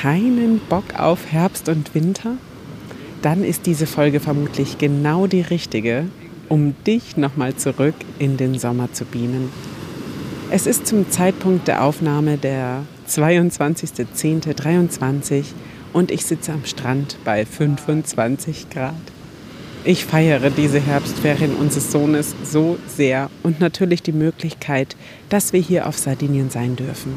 keinen Bock auf Herbst und Winter? Dann ist diese Folge vermutlich genau die richtige, um dich nochmal zurück in den Sommer zu beamen. Es ist zum Zeitpunkt der Aufnahme der 22.10.23 und ich sitze am Strand bei 25 Grad. Ich feiere diese Herbstferien unseres Sohnes so sehr und natürlich die Möglichkeit, dass wir hier auf Sardinien sein dürfen.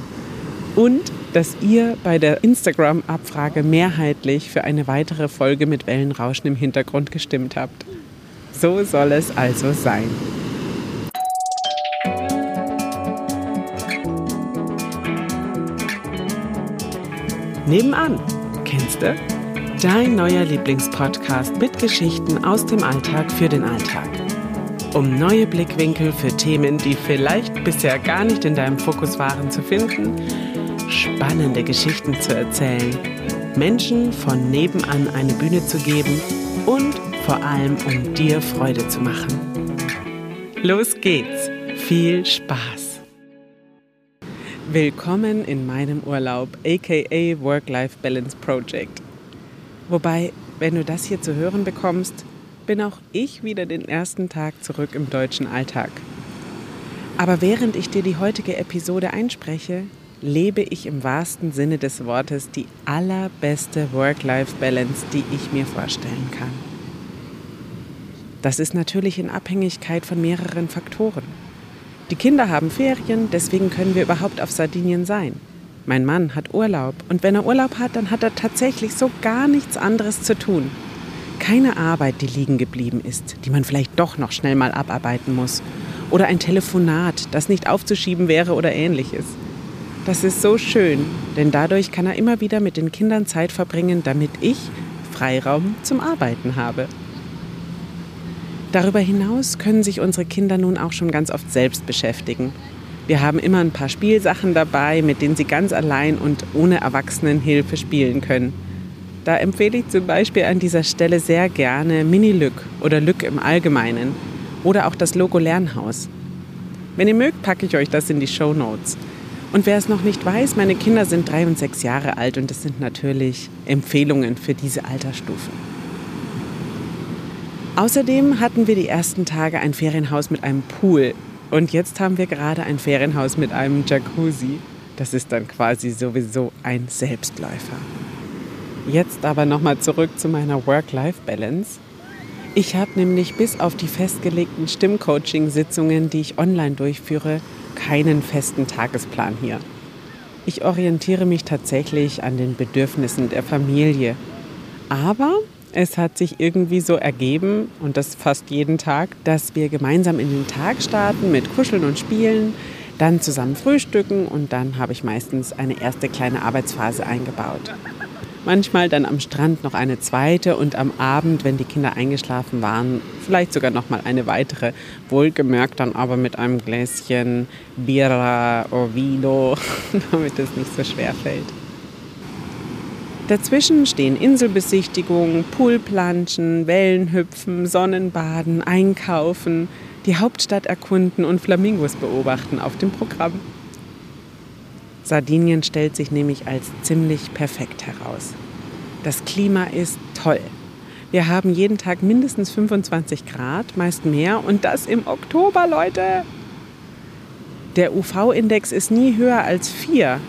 Und dass ihr bei der Instagram-Abfrage mehrheitlich für eine weitere Folge mit Wellenrauschen im Hintergrund gestimmt habt. So soll es also sein. Nebenan, kennst du? Dein neuer Lieblingspodcast mit Geschichten aus dem Alltag für den Alltag. Um neue Blickwinkel für Themen, die vielleicht bisher gar nicht in deinem Fokus waren, zu finden, spannende Geschichten zu erzählen, Menschen von nebenan eine Bühne zu geben und vor allem um dir Freude zu machen. Los geht's! Viel Spaß! Willkommen in meinem Urlaub, aka Work-Life Balance Project. Wobei, wenn du das hier zu hören bekommst, bin auch ich wieder den ersten Tag zurück im deutschen Alltag. Aber während ich dir die heutige Episode einspreche, lebe ich im wahrsten Sinne des Wortes die allerbeste Work-Life-Balance, die ich mir vorstellen kann. Das ist natürlich in Abhängigkeit von mehreren Faktoren. Die Kinder haben Ferien, deswegen können wir überhaupt auf Sardinien sein. Mein Mann hat Urlaub und wenn er Urlaub hat, dann hat er tatsächlich so gar nichts anderes zu tun. Keine Arbeit, die liegen geblieben ist, die man vielleicht doch noch schnell mal abarbeiten muss. Oder ein Telefonat, das nicht aufzuschieben wäre oder ähnliches. Das ist so schön, denn dadurch kann er immer wieder mit den Kindern Zeit verbringen, damit ich Freiraum zum Arbeiten habe. Darüber hinaus können sich unsere Kinder nun auch schon ganz oft selbst beschäftigen wir haben immer ein paar Spielsachen dabei, mit denen Sie ganz allein und ohne Erwachsenenhilfe spielen können. Da empfehle ich zum Beispiel an dieser Stelle sehr gerne Mini-Lück oder Lück im Allgemeinen oder auch das Logo Lernhaus. Wenn ihr mögt, packe ich euch das in die Show Notes. Und wer es noch nicht weiß, meine Kinder sind drei und sechs Jahre alt und das sind natürlich Empfehlungen für diese Altersstufe. Außerdem hatten wir die ersten Tage ein Ferienhaus mit einem Pool und jetzt haben wir gerade ein Ferienhaus mit einem Jacuzzi. Das ist dann quasi sowieso ein Selbstläufer. Jetzt aber nochmal zurück zu meiner Work-Life-Balance. Ich habe nämlich bis auf die festgelegten Stimmcoaching-Sitzungen, die ich online durchführe, keinen festen Tagesplan hier. Ich orientiere mich tatsächlich an den Bedürfnissen der Familie. Aber es hat sich irgendwie so ergeben, und das fast jeden Tag, dass wir gemeinsam in den Tag starten mit Kuscheln und Spielen, dann zusammen frühstücken und dann habe ich meistens eine erste kleine Arbeitsphase eingebaut. Manchmal dann am Strand noch eine zweite und am Abend, wenn die Kinder eingeschlafen waren, vielleicht sogar noch mal eine weitere. Wohlgemerkt dann aber mit einem Gläschen Birra oder Vino, damit es nicht so schwer fällt. Dazwischen stehen Inselbesichtigungen, Poolplanschen, Wellenhüpfen, Sonnenbaden, Einkaufen, die Hauptstadt erkunden und Flamingos beobachten auf dem Programm. Sardinien stellt sich nämlich als ziemlich perfekt heraus. Das Klima ist toll. Wir haben jeden Tag mindestens 25 Grad, meist mehr und das im Oktober, Leute. Der UV-Index ist nie höher als 4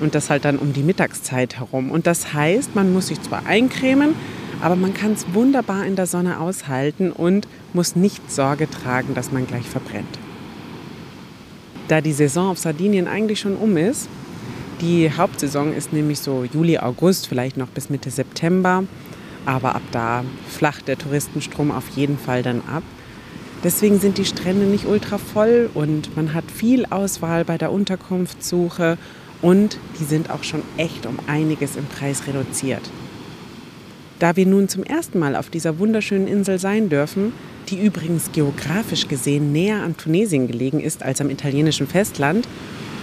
und das halt dann um die Mittagszeit herum. Und das heißt, man muss sich zwar eincremen, aber man kann es wunderbar in der Sonne aushalten und muss nicht Sorge tragen, dass man gleich verbrennt. Da die Saison auf Sardinien eigentlich schon um ist, die Hauptsaison ist nämlich so Juli, August, vielleicht noch bis Mitte September, aber ab da flacht der Touristenstrom auf jeden Fall dann ab. Deswegen sind die Strände nicht ultra voll und man hat viel Auswahl bei der Unterkunftssuche und die sind auch schon echt um einiges im Preis reduziert. Da wir nun zum ersten Mal auf dieser wunderschönen Insel sein dürfen, die übrigens geografisch gesehen näher an Tunesien gelegen ist als am italienischen Festland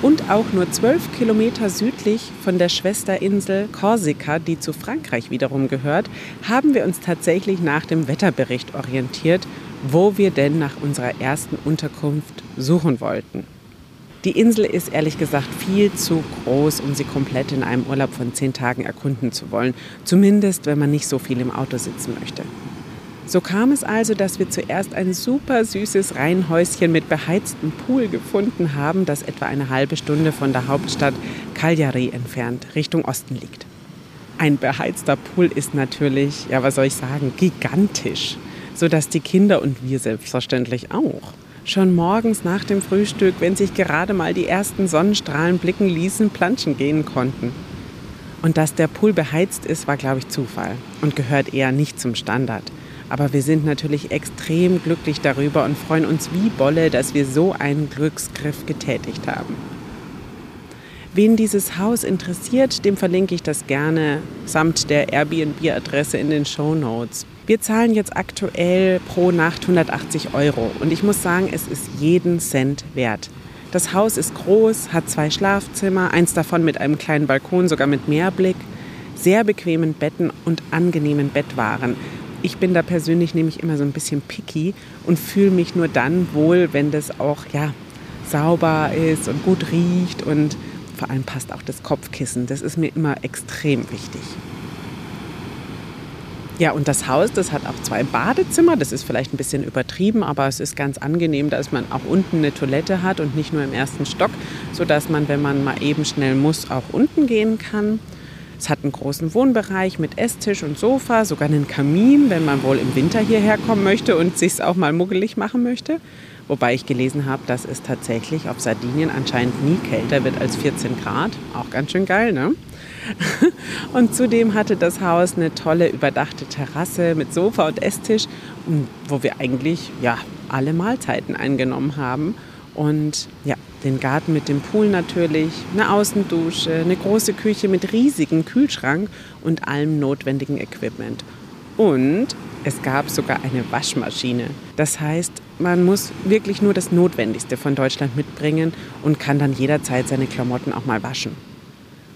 und auch nur zwölf Kilometer südlich von der Schwesterinsel Korsika, die zu Frankreich wiederum gehört, haben wir uns tatsächlich nach dem Wetterbericht orientiert, wo wir denn nach unserer ersten Unterkunft suchen wollten. Die Insel ist ehrlich gesagt viel zu groß, um sie komplett in einem Urlaub von zehn Tagen erkunden zu wollen. Zumindest, wenn man nicht so viel im Auto sitzen möchte. So kam es also, dass wir zuerst ein super süßes Reihenhäuschen mit beheiztem Pool gefunden haben, das etwa eine halbe Stunde von der Hauptstadt Cagliari entfernt, Richtung Osten liegt. Ein beheizter Pool ist natürlich, ja, was soll ich sagen, gigantisch, sodass die Kinder und wir selbstverständlich auch schon morgens nach dem Frühstück, wenn sich gerade mal die ersten Sonnenstrahlen blicken ließen, planschen gehen konnten. Und dass der Pool beheizt ist, war, glaube ich, Zufall und gehört eher nicht zum Standard. Aber wir sind natürlich extrem glücklich darüber und freuen uns wie Bolle, dass wir so einen Glücksgriff getätigt haben. Wen dieses Haus interessiert, dem verlinke ich das gerne samt der Airbnb-Adresse in den Show Notes. Wir zahlen jetzt aktuell pro Nacht 180 Euro und ich muss sagen, es ist jeden Cent wert. Das Haus ist groß, hat zwei Schlafzimmer, eins davon mit einem kleinen Balkon, sogar mit Meerblick, sehr bequemen Betten und angenehmen Bettwaren. Ich bin da persönlich nämlich immer so ein bisschen picky und fühle mich nur dann wohl, wenn das auch ja, sauber ist und gut riecht und vor allem passt auch das Kopfkissen. Das ist mir immer extrem wichtig. Ja, und das Haus, das hat auch zwei Badezimmer. Das ist vielleicht ein bisschen übertrieben, aber es ist ganz angenehm, dass man auch unten eine Toilette hat und nicht nur im ersten Stock, sodass man, wenn man mal eben schnell muss, auch unten gehen kann. Es hat einen großen Wohnbereich mit Esstisch und Sofa, sogar einen Kamin, wenn man wohl im Winter hierher kommen möchte und sich auch mal muggelig machen möchte. Wobei ich gelesen habe, dass es tatsächlich auf Sardinien anscheinend nie kälter wird als 14 Grad. Auch ganz schön geil, ne? Und zudem hatte das Haus eine tolle überdachte Terrasse mit Sofa und Esstisch, wo wir eigentlich ja, alle Mahlzeiten eingenommen haben. Und ja, den Garten mit dem Pool natürlich, eine Außendusche, eine große Küche mit riesigem Kühlschrank und allem notwendigen Equipment. Und es gab sogar eine Waschmaschine. Das heißt, man muss wirklich nur das Notwendigste von Deutschland mitbringen und kann dann jederzeit seine Klamotten auch mal waschen.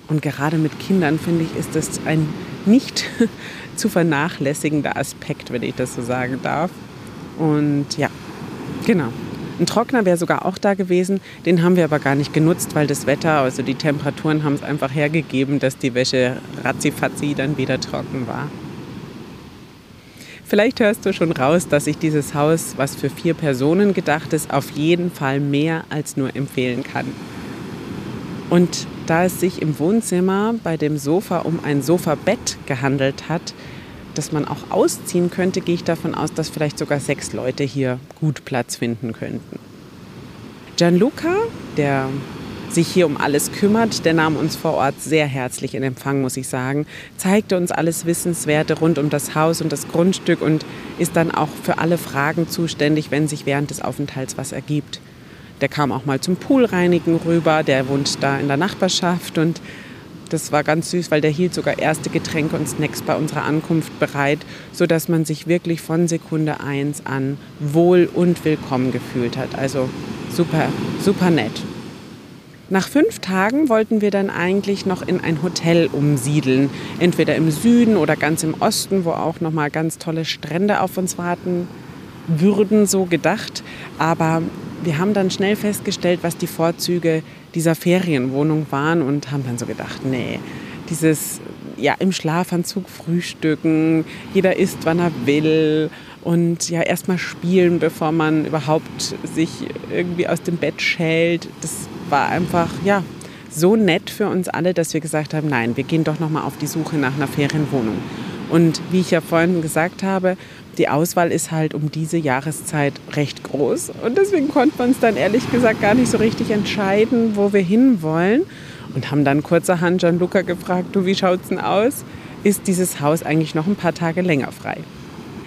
Und gerade mit Kindern, finde ich, ist das ein nicht zu vernachlässigender Aspekt, wenn ich das so sagen darf. Und ja, genau. Ein Trockner wäre sogar auch da gewesen. Den haben wir aber gar nicht genutzt, weil das Wetter, also die Temperaturen haben es einfach hergegeben, dass die Wäsche ratzifatzi dann wieder trocken war. Vielleicht hörst du schon raus, dass ich dieses Haus, was für vier Personen gedacht ist, auf jeden Fall mehr als nur empfehlen kann. Und da es sich im Wohnzimmer bei dem Sofa um ein Sofabett gehandelt hat, das man auch ausziehen könnte, gehe ich davon aus, dass vielleicht sogar sechs Leute hier gut Platz finden könnten. Gianluca, der sich hier um alles kümmert, der nahm uns vor Ort sehr herzlich in Empfang, muss ich sagen, zeigte uns alles Wissenswerte rund um das Haus und das Grundstück und ist dann auch für alle Fragen zuständig, wenn sich während des Aufenthalts was ergibt. Der kam auch mal zum Poolreinigen rüber, der wohnt da in der Nachbarschaft und das war ganz süß, weil der hielt sogar erste Getränke und Snacks bei unserer Ankunft bereit, sodass man sich wirklich von Sekunde 1 an wohl und willkommen gefühlt hat. Also super, super nett. Nach fünf Tagen wollten wir dann eigentlich noch in ein Hotel umsiedeln, entweder im Süden oder ganz im Osten, wo auch noch mal ganz tolle Strände auf uns warten würden, so gedacht. Aber wir haben dann schnell festgestellt, was die Vorzüge dieser Ferienwohnung waren und haben dann so gedacht, nee, dieses ja im Schlafanzug frühstücken, jeder isst, wann er will und ja erstmal spielen, bevor man überhaupt sich irgendwie aus dem Bett schält. Das war einfach ja so nett für uns alle, dass wir gesagt haben, nein, wir gehen doch noch mal auf die Suche nach einer Ferienwohnung. Und wie ich ja vorhin gesagt habe, die Auswahl ist halt um diese Jahreszeit recht groß. Und deswegen konnten wir uns dann ehrlich gesagt gar nicht so richtig entscheiden, wo wir hinwollen. Und haben dann kurzerhand Gianluca gefragt, du, wie schaut's denn aus? Ist dieses Haus eigentlich noch ein paar Tage länger frei?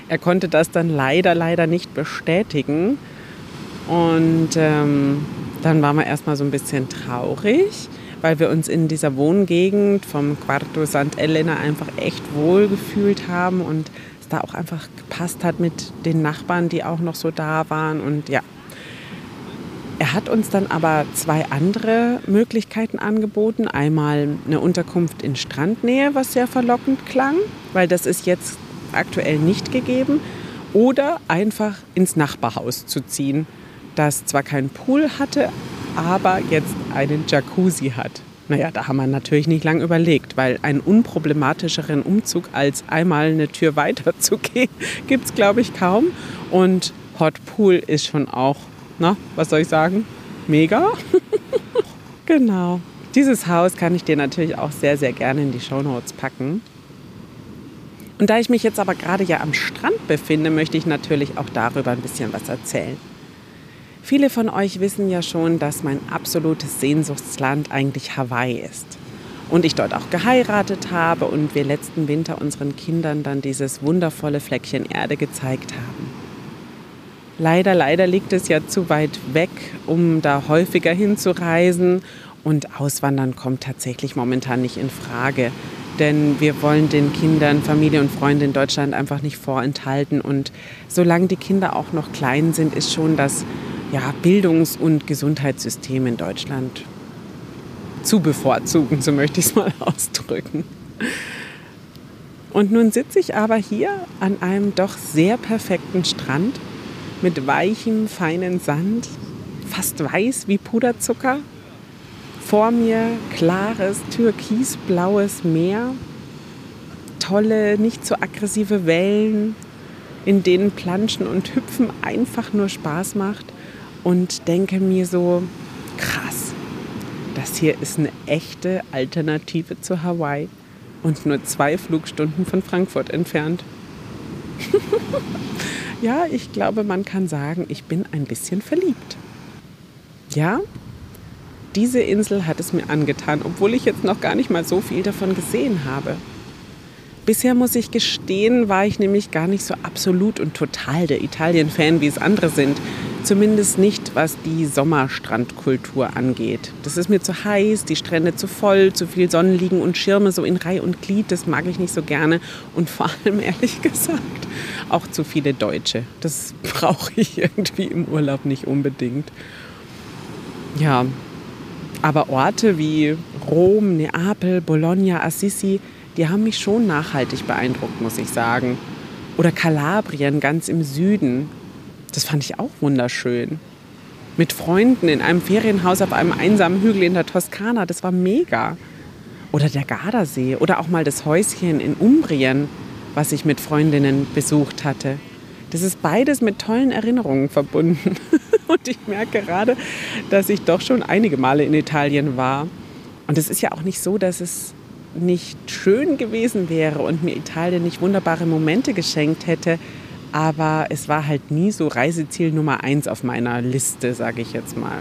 Er konnte das dann leider, leider nicht bestätigen. Und ähm, dann waren wir erstmal so ein bisschen traurig, weil wir uns in dieser Wohngegend vom Quarto St. Elena einfach echt wohl gefühlt haben und da auch einfach gepasst hat mit den Nachbarn, die auch noch so da waren. Und ja, er hat uns dann aber zwei andere Möglichkeiten angeboten. Einmal eine Unterkunft in Strandnähe, was sehr verlockend klang, weil das ist jetzt aktuell nicht gegeben. Oder einfach ins Nachbarhaus zu ziehen, das zwar keinen Pool hatte, aber jetzt einen Jacuzzi hat. Naja, da haben wir natürlich nicht lange überlegt, weil einen unproblematischeren Umzug als einmal eine Tür weiter zu gehen, gibt es, glaube ich, kaum. Und Hot Pool ist schon auch, na, was soll ich sagen, mega. genau. Dieses Haus kann ich dir natürlich auch sehr, sehr gerne in die Show Notes packen. Und da ich mich jetzt aber gerade ja am Strand befinde, möchte ich natürlich auch darüber ein bisschen was erzählen. Viele von euch wissen ja schon, dass mein absolutes Sehnsuchtsland eigentlich Hawaii ist. Und ich dort auch geheiratet habe und wir letzten Winter unseren Kindern dann dieses wundervolle Fleckchen Erde gezeigt haben. Leider, leider liegt es ja zu weit weg, um da häufiger hinzureisen. Und Auswandern kommt tatsächlich momentan nicht in Frage. Denn wir wollen den Kindern, Familie und Freunde in Deutschland einfach nicht vorenthalten. Und solange die Kinder auch noch klein sind, ist schon das ja, Bildungs- und Gesundheitssystem in Deutschland zu bevorzugen, so möchte ich es mal ausdrücken. Und nun sitze ich aber hier an einem doch sehr perfekten Strand mit weichem, feinen Sand, fast weiß wie Puderzucker. Vor mir klares, türkisblaues Meer, tolle, nicht so aggressive Wellen, in denen Planschen und Hüpfen einfach nur Spaß macht und denke mir so, krass, das hier ist eine echte Alternative zu Hawaii und nur zwei Flugstunden von Frankfurt entfernt. ja, ich glaube, man kann sagen, ich bin ein bisschen verliebt. Ja, diese Insel hat es mir angetan, obwohl ich jetzt noch gar nicht mal so viel davon gesehen habe. Bisher muss ich gestehen, war ich nämlich gar nicht so absolut und total der Italien-Fan, wie es andere sind. Zumindest nicht, was die Sommerstrandkultur angeht. Das ist mir zu heiß, die Strände zu voll, zu viel Sonnenliegen und Schirme so in Reihe und Glied. Das mag ich nicht so gerne. Und vor allem, ehrlich gesagt, auch zu viele Deutsche. Das brauche ich irgendwie im Urlaub nicht unbedingt. Ja, aber Orte wie Rom, Neapel, Bologna, Assisi, die haben mich schon nachhaltig beeindruckt, muss ich sagen. Oder Kalabrien ganz im Süden, das fand ich auch wunderschön. Mit Freunden in einem Ferienhaus auf einem einsamen Hügel in der Toskana, das war mega. Oder der Gardasee oder auch mal das Häuschen in Umbrien, was ich mit Freundinnen besucht hatte. Das ist beides mit tollen Erinnerungen verbunden. Und ich merke gerade, dass ich doch schon einige Male in Italien war. Und es ist ja auch nicht so, dass es nicht schön gewesen wäre und mir Italien nicht wunderbare Momente geschenkt hätte. Aber es war halt nie so Reiseziel Nummer eins auf meiner Liste, sage ich jetzt mal.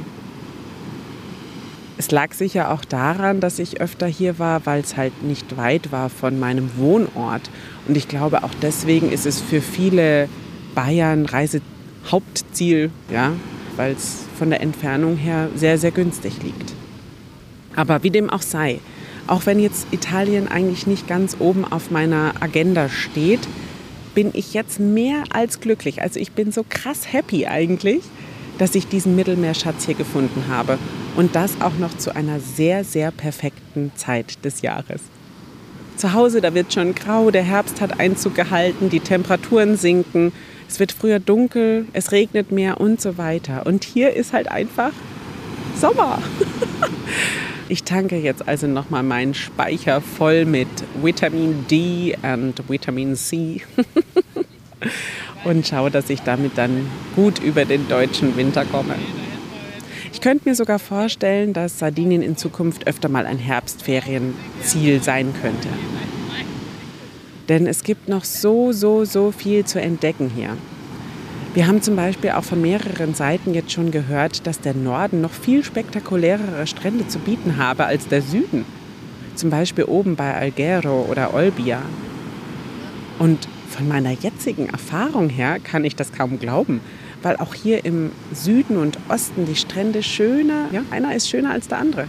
Es lag sicher auch daran, dass ich öfter hier war, weil es halt nicht weit war von meinem Wohnort. Und ich glaube, auch deswegen ist es für viele Bayern Reisehauptziel, ja, weil es von der Entfernung her sehr, sehr günstig liegt. Aber wie dem auch sei, auch wenn jetzt Italien eigentlich nicht ganz oben auf meiner Agenda steht, bin ich jetzt mehr als glücklich. Also ich bin so krass happy eigentlich, dass ich diesen Mittelmeerschatz hier gefunden habe. Und das auch noch zu einer sehr, sehr perfekten Zeit des Jahres. Zu Hause, da wird schon grau, der Herbst hat Einzug gehalten, die Temperaturen sinken, es wird früher dunkel, es regnet mehr und so weiter. Und hier ist halt einfach Sommer. Ich tanke jetzt also nochmal meinen Speicher voll mit Vitamin D und Vitamin C und schaue, dass ich damit dann gut über den deutschen Winter komme. Ich könnte mir sogar vorstellen, dass Sardinien in Zukunft öfter mal ein Herbstferienziel sein könnte. Denn es gibt noch so, so, so viel zu entdecken hier. Wir haben zum Beispiel auch von mehreren Seiten jetzt schon gehört, dass der Norden noch viel spektakulärere Strände zu bieten habe als der Süden. Zum Beispiel oben bei Alghero oder Olbia. Und von meiner jetzigen Erfahrung her kann ich das kaum glauben, weil auch hier im Süden und Osten die Strände schöner, ja, einer ist schöner als der andere.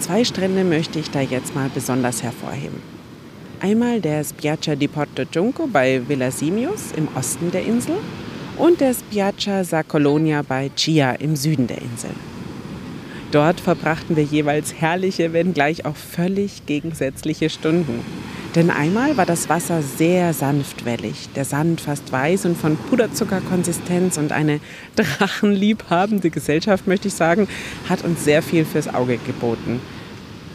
Zwei Strände möchte ich da jetzt mal besonders hervorheben. Einmal der Spiaggia di Porto Giunco bei Villa Simius im Osten der Insel und der Spiaggia Sa Colonia bei Chia im Süden der Insel. Dort verbrachten wir jeweils herrliche, wenn gleich auch völlig gegensätzliche Stunden. Denn einmal war das Wasser sehr sanftwellig, der Sand fast weiß und von Puderzuckerkonsistenz und eine drachenliebhabende Gesellschaft, möchte ich sagen, hat uns sehr viel fürs Auge geboten.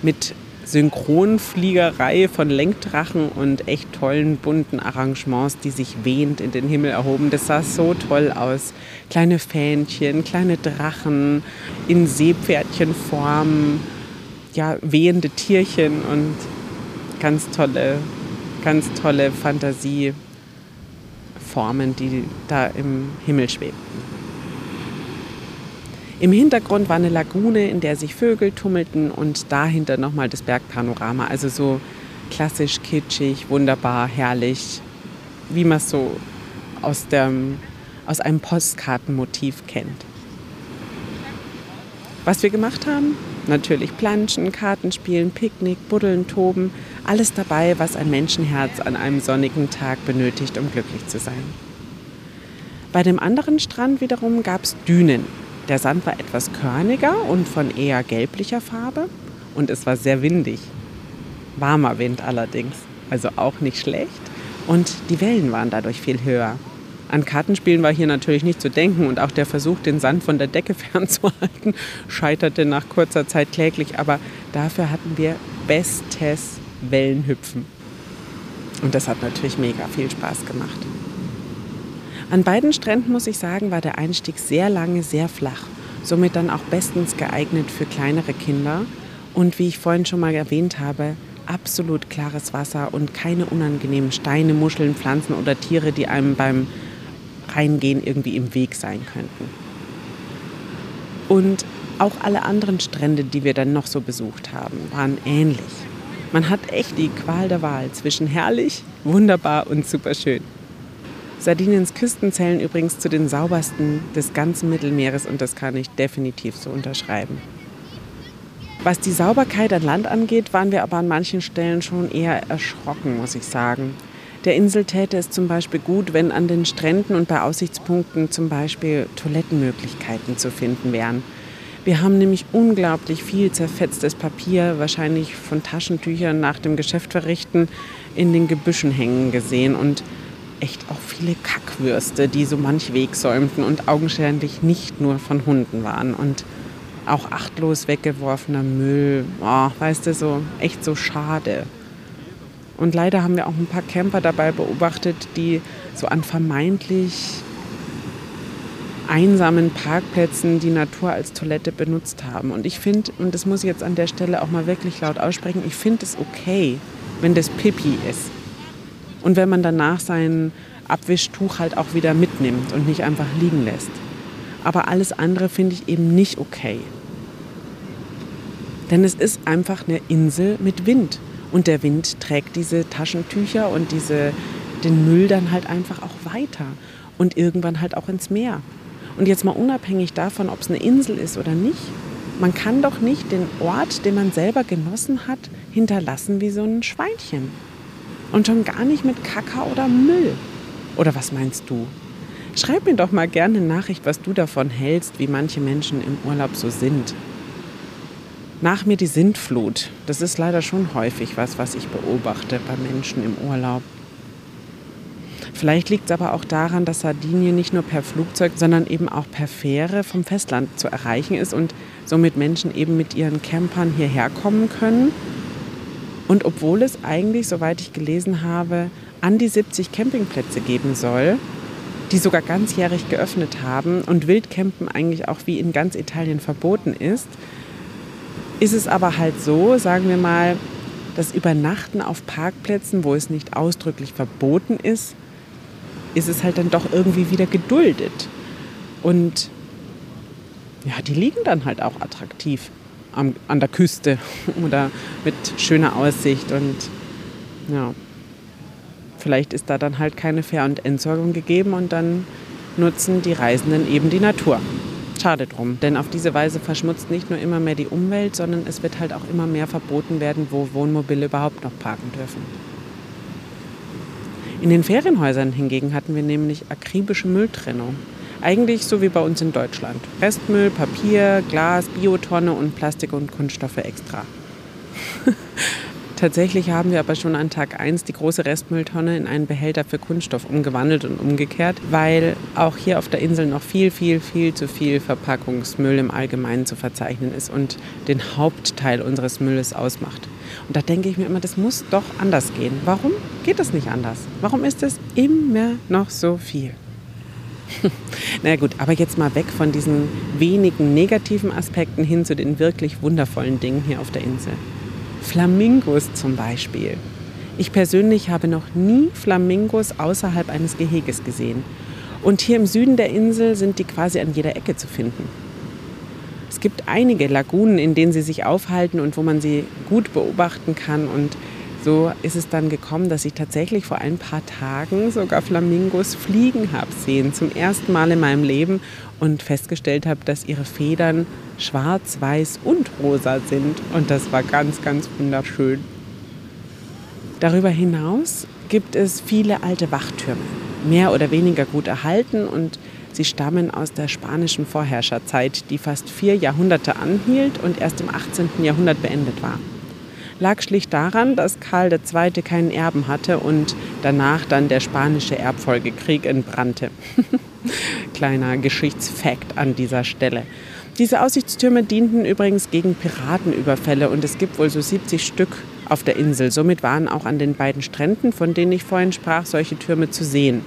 Mit Synchronfliegerei von Lenkdrachen und echt tollen bunten Arrangements, die sich wehend in den Himmel erhoben. Das sah so toll aus. Kleine Fähnchen, kleine Drachen in Seepferdchenform, ja, wehende Tierchen und ganz tolle, ganz tolle Fantasieformen, die da im Himmel schwebten. Im Hintergrund war eine Lagune, in der sich Vögel tummelten und dahinter nochmal das Bergpanorama. Also so klassisch kitschig, wunderbar, herrlich, wie man es so aus, dem, aus einem Postkartenmotiv kennt. Was wir gemacht haben? Natürlich Planschen, Kartenspielen, Picknick, Buddeln, Toben. Alles dabei, was ein Menschenherz an einem sonnigen Tag benötigt, um glücklich zu sein. Bei dem anderen Strand wiederum gab es Dünen. Der Sand war etwas körniger und von eher gelblicher Farbe und es war sehr windig. Warmer Wind allerdings, also auch nicht schlecht. Und die Wellen waren dadurch viel höher. An Kartenspielen war hier natürlich nicht zu denken und auch der Versuch, den Sand von der Decke fernzuhalten, scheiterte nach kurzer Zeit kläglich. Aber dafür hatten wir bestes Wellenhüpfen. Und das hat natürlich mega viel Spaß gemacht. An beiden Stränden, muss ich sagen, war der Einstieg sehr lange sehr flach. Somit dann auch bestens geeignet für kleinere Kinder. Und wie ich vorhin schon mal erwähnt habe, absolut klares Wasser und keine unangenehmen Steine, Muscheln, Pflanzen oder Tiere, die einem beim Reingehen irgendwie im Weg sein könnten. Und auch alle anderen Strände, die wir dann noch so besucht haben, waren ähnlich. Man hat echt die Qual der Wahl zwischen herrlich, wunderbar und superschön. Sardiniens Küsten zählen übrigens zu den saubersten des ganzen Mittelmeeres und das kann ich definitiv so unterschreiben. Was die Sauberkeit an Land angeht, waren wir aber an manchen Stellen schon eher erschrocken, muss ich sagen. Der Insel täte es zum Beispiel gut, wenn an den Stränden und bei Aussichtspunkten zum Beispiel Toilettenmöglichkeiten zu finden wären. Wir haben nämlich unglaublich viel zerfetztes Papier, wahrscheinlich von Taschentüchern nach dem Geschäft verrichten, in den Gebüschen hängen gesehen und echt auch viele Kackwürste, die so manch Weg säumten und augenscheinlich nicht nur von Hunden waren. Und auch achtlos weggeworfener Müll, oh, weißt du, so echt so schade. Und leider haben wir auch ein paar Camper dabei beobachtet, die so an vermeintlich einsamen Parkplätzen die Natur als Toilette benutzt haben. Und ich finde, und das muss ich jetzt an der Stelle auch mal wirklich laut aussprechen, ich finde es okay, wenn das Pipi ist. Und wenn man danach sein Abwischtuch halt auch wieder mitnimmt und nicht einfach liegen lässt. Aber alles andere finde ich eben nicht okay. Denn es ist einfach eine Insel mit Wind. Und der Wind trägt diese Taschentücher und diese, den Müll dann halt einfach auch weiter. Und irgendwann halt auch ins Meer. Und jetzt mal unabhängig davon, ob es eine Insel ist oder nicht, man kann doch nicht den Ort, den man selber genossen hat, hinterlassen wie so ein Schweinchen. Und schon gar nicht mit Kaka oder Müll. Oder was meinst du? Schreib mir doch mal gerne eine Nachricht, was du davon hältst, wie manche Menschen im Urlaub so sind. Nach mir die Sintflut. Das ist leider schon häufig was, was ich beobachte bei Menschen im Urlaub. Vielleicht liegt es aber auch daran, dass Sardinien nicht nur per Flugzeug, sondern eben auch per Fähre vom Festland zu erreichen ist und somit Menschen eben mit ihren Campern hierher kommen können. Und obwohl es eigentlich, soweit ich gelesen habe, an die 70 Campingplätze geben soll, die sogar ganzjährig geöffnet haben und Wildcampen eigentlich auch wie in ganz Italien verboten ist, ist es aber halt so, sagen wir mal, das Übernachten auf Parkplätzen, wo es nicht ausdrücklich verboten ist, ist es halt dann doch irgendwie wieder geduldet. Und ja, die liegen dann halt auch attraktiv am, an der Küste oder mit schöner Aussicht und ja, vielleicht ist da dann halt keine Fähr- und Entsorgung gegeben und dann nutzen die Reisenden eben die Natur schade drum. Denn auf diese Weise verschmutzt nicht nur immer mehr die Umwelt, sondern es wird halt auch immer mehr verboten werden, wo Wohnmobile überhaupt noch parken dürfen. In den Ferienhäusern hingegen hatten wir nämlich akribische Mülltrennung. Eigentlich so wie bei uns in Deutschland. Restmüll, Papier, Glas, Biotonne und Plastik und Kunststoffe extra. Tatsächlich haben wir aber schon an Tag 1 die große Restmülltonne in einen Behälter für Kunststoff umgewandelt und umgekehrt, weil auch hier auf der Insel noch viel, viel, viel zu viel Verpackungsmüll im Allgemeinen zu verzeichnen ist und den Hauptteil unseres Mülles ausmacht. Und da denke ich mir immer, das muss doch anders gehen. Warum geht das nicht anders? Warum ist es immer noch so viel? Na gut, aber jetzt mal weg von diesen wenigen negativen Aspekten hin zu den wirklich wundervollen Dingen hier auf der Insel. Flamingos zum Beispiel. Ich persönlich habe noch nie Flamingos außerhalb eines Geheges gesehen. Und hier im Süden der Insel sind die quasi an jeder Ecke zu finden. Es gibt einige Lagunen, in denen sie sich aufhalten und wo man sie gut beobachten kann. Und so ist es dann gekommen, dass ich tatsächlich vor ein paar Tagen sogar Flamingos fliegen habe sehen. Zum ersten Mal in meinem Leben und festgestellt habe, dass ihre Federn schwarz, weiß und rosa sind. Und das war ganz, ganz wunderschön. Darüber hinaus gibt es viele alte Wachtürme, mehr oder weniger gut erhalten und sie stammen aus der spanischen Vorherrscherzeit, die fast vier Jahrhunderte anhielt und erst im 18. Jahrhundert beendet war. Lag schlicht daran, dass Karl II. keinen Erben hatte und danach dann der spanische Erbfolgekrieg entbrannte. Kleiner Geschichtsfakt an dieser Stelle. Diese Aussichtstürme dienten übrigens gegen Piratenüberfälle und es gibt wohl so 70 Stück auf der Insel. Somit waren auch an den beiden Stränden, von denen ich vorhin sprach, solche Türme zu sehen.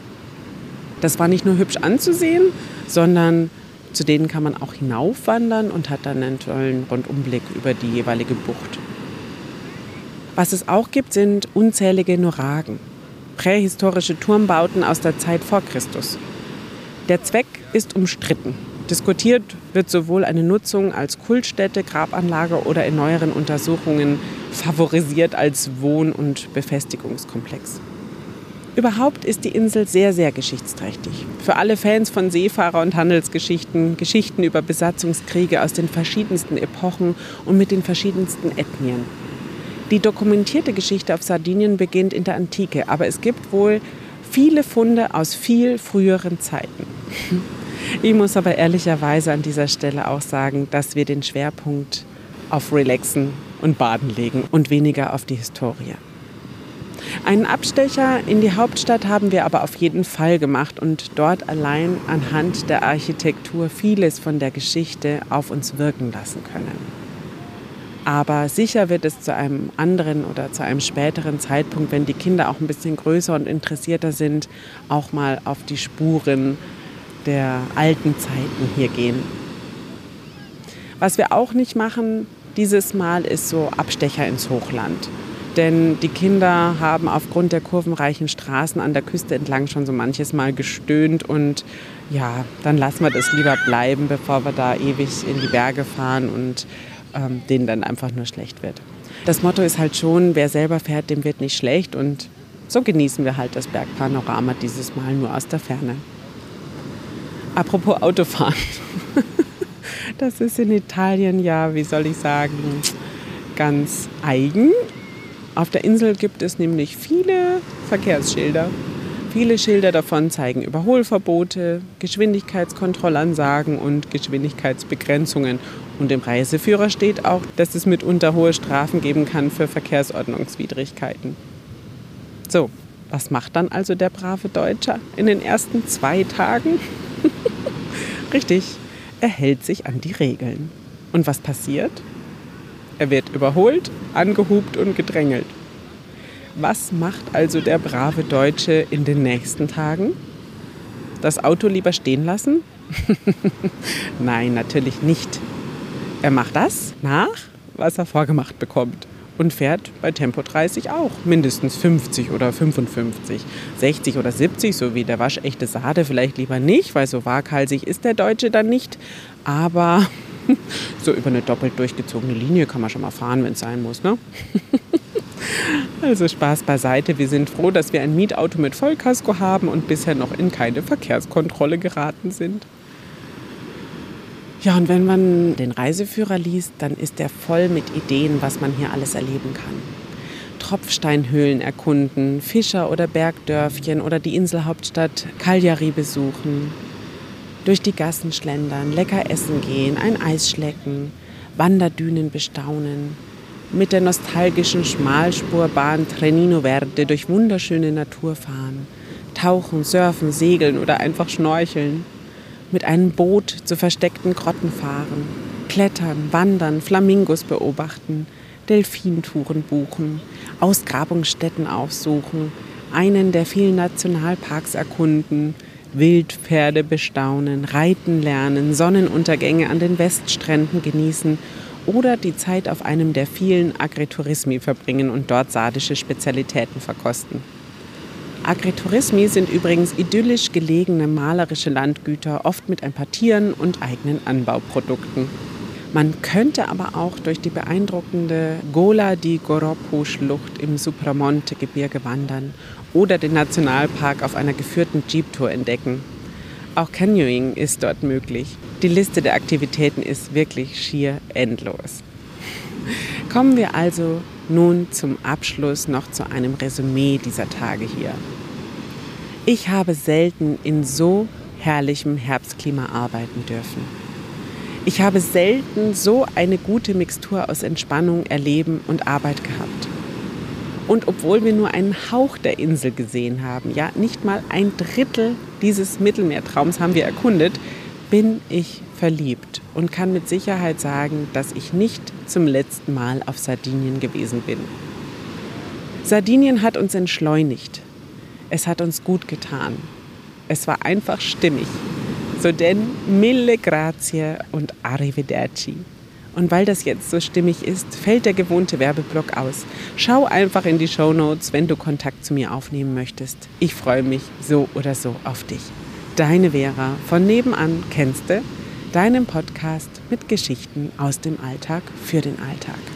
Das war nicht nur hübsch anzusehen, sondern zu denen kann man auch hinaufwandern und hat dann einen tollen Rundumblick über die jeweilige Bucht. Was es auch gibt, sind unzählige Noragen, prähistorische Turmbauten aus der Zeit vor Christus. Der Zweck ist umstritten. Diskutiert wird sowohl eine Nutzung als Kultstätte, Grabanlage oder in neueren Untersuchungen favorisiert als Wohn- und Befestigungskomplex. Überhaupt ist die Insel sehr, sehr geschichtsträchtig. Für alle Fans von Seefahrer- und Handelsgeschichten, Geschichten über Besatzungskriege aus den verschiedensten Epochen und mit den verschiedensten Ethnien. Die dokumentierte Geschichte auf Sardinien beginnt in der Antike, aber es gibt wohl viele Funde aus viel früheren Zeiten. Ich muss aber ehrlicherweise an dieser Stelle auch sagen, dass wir den Schwerpunkt auf Relaxen und Baden legen und weniger auf die Historie. Einen Abstecher in die Hauptstadt haben wir aber auf jeden Fall gemacht und dort allein anhand der Architektur vieles von der Geschichte auf uns wirken lassen können. Aber sicher wird es zu einem anderen oder zu einem späteren Zeitpunkt, wenn die Kinder auch ein bisschen größer und interessierter sind, auch mal auf die Spuren der alten Zeiten hier gehen. Was wir auch nicht machen dieses Mal ist so Abstecher ins Hochland. Denn die Kinder haben aufgrund der kurvenreichen Straßen an der Küste entlang schon so manches Mal gestöhnt und ja, dann lassen wir das lieber bleiben, bevor wir da ewig in die Berge fahren und ähm, denen dann einfach nur schlecht wird. Das Motto ist halt schon, wer selber fährt, dem wird nicht schlecht und so genießen wir halt das Bergpanorama dieses Mal nur aus der Ferne. Apropos Autofahren. Das ist in Italien ja, wie soll ich sagen, ganz eigen. Auf der Insel gibt es nämlich viele Verkehrsschilder. Viele Schilder davon zeigen Überholverbote, Geschwindigkeitskontrollansagen und Geschwindigkeitsbegrenzungen. Und im Reiseführer steht auch, dass es mitunter hohe Strafen geben kann für Verkehrsordnungswidrigkeiten. So, was macht dann also der brave Deutscher in den ersten zwei Tagen? Richtig, er hält sich an die Regeln. Und was passiert? Er wird überholt, angehupt und gedrängelt. Was macht also der brave Deutsche in den nächsten Tagen? Das Auto lieber stehen lassen? Nein, natürlich nicht. Er macht das nach, was er vorgemacht bekommt und fährt bei Tempo 30 auch mindestens 50 oder 55, 60 oder 70, so wie der waschechte Sade vielleicht lieber nicht, weil so waghalsig ist der Deutsche dann nicht. Aber so über eine doppelt durchgezogene Linie kann man schon mal fahren, wenn es sein muss. Ne? Also Spaß beiseite. Wir sind froh, dass wir ein Mietauto mit Vollkasko haben und bisher noch in keine Verkehrskontrolle geraten sind. Ja, und wenn man den Reiseführer liest, dann ist er voll mit Ideen, was man hier alles erleben kann. Tropfsteinhöhlen erkunden, Fischer- oder Bergdörfchen oder die Inselhauptstadt Cagliari besuchen, durch die Gassen schlendern, lecker essen gehen, ein Eis schlecken, Wanderdünen bestaunen, mit der nostalgischen Schmalspurbahn Trenino Verde durch wunderschöne Natur fahren, tauchen, surfen, segeln oder einfach schnorcheln, mit einem Boot zu versteckten Grotten fahren, klettern, wandern, Flamingos beobachten, Delfintouren buchen, Ausgrabungsstätten aufsuchen, einen der vielen Nationalparks erkunden, Wildpferde bestaunen, reiten lernen, Sonnenuntergänge an den Weststränden genießen oder die Zeit auf einem der vielen Agriturismi verbringen und dort sardische Spezialitäten verkosten. Agriturismi sind übrigens idyllisch gelegene malerische Landgüter, oft mit ein paar Tieren und eigenen Anbauprodukten. Man könnte aber auch durch die beeindruckende Gola di Goropo-Schlucht im Supramonte-Gebirge wandern oder den Nationalpark auf einer geführten Jeep-Tour entdecken. Auch Canyoning ist dort möglich. Die Liste der Aktivitäten ist wirklich schier endlos. Kommen wir also nun zum Abschluss noch zu einem Resümee dieser Tage hier. Ich habe selten in so herrlichem Herbstklima arbeiten dürfen. Ich habe selten so eine gute Mixtur aus Entspannung, Erleben und Arbeit gehabt. Und obwohl wir nur einen Hauch der Insel gesehen haben, ja nicht mal ein Drittel dieses Mittelmeertraums haben wir erkundet, bin ich verliebt und kann mit Sicherheit sagen, dass ich nicht zum letzten Mal auf Sardinien gewesen bin. Sardinien hat uns entschleunigt. Es hat uns gut getan. Es war einfach stimmig. So denn mille grazie und arrivederci. Und weil das jetzt so stimmig ist, fällt der gewohnte Werbeblock aus. Schau einfach in die Show Notes, wenn du Kontakt zu mir aufnehmen möchtest. Ich freue mich so oder so auf dich. Deine Vera von nebenan kennst du, deinem Podcast mit Geschichten aus dem Alltag für den Alltag.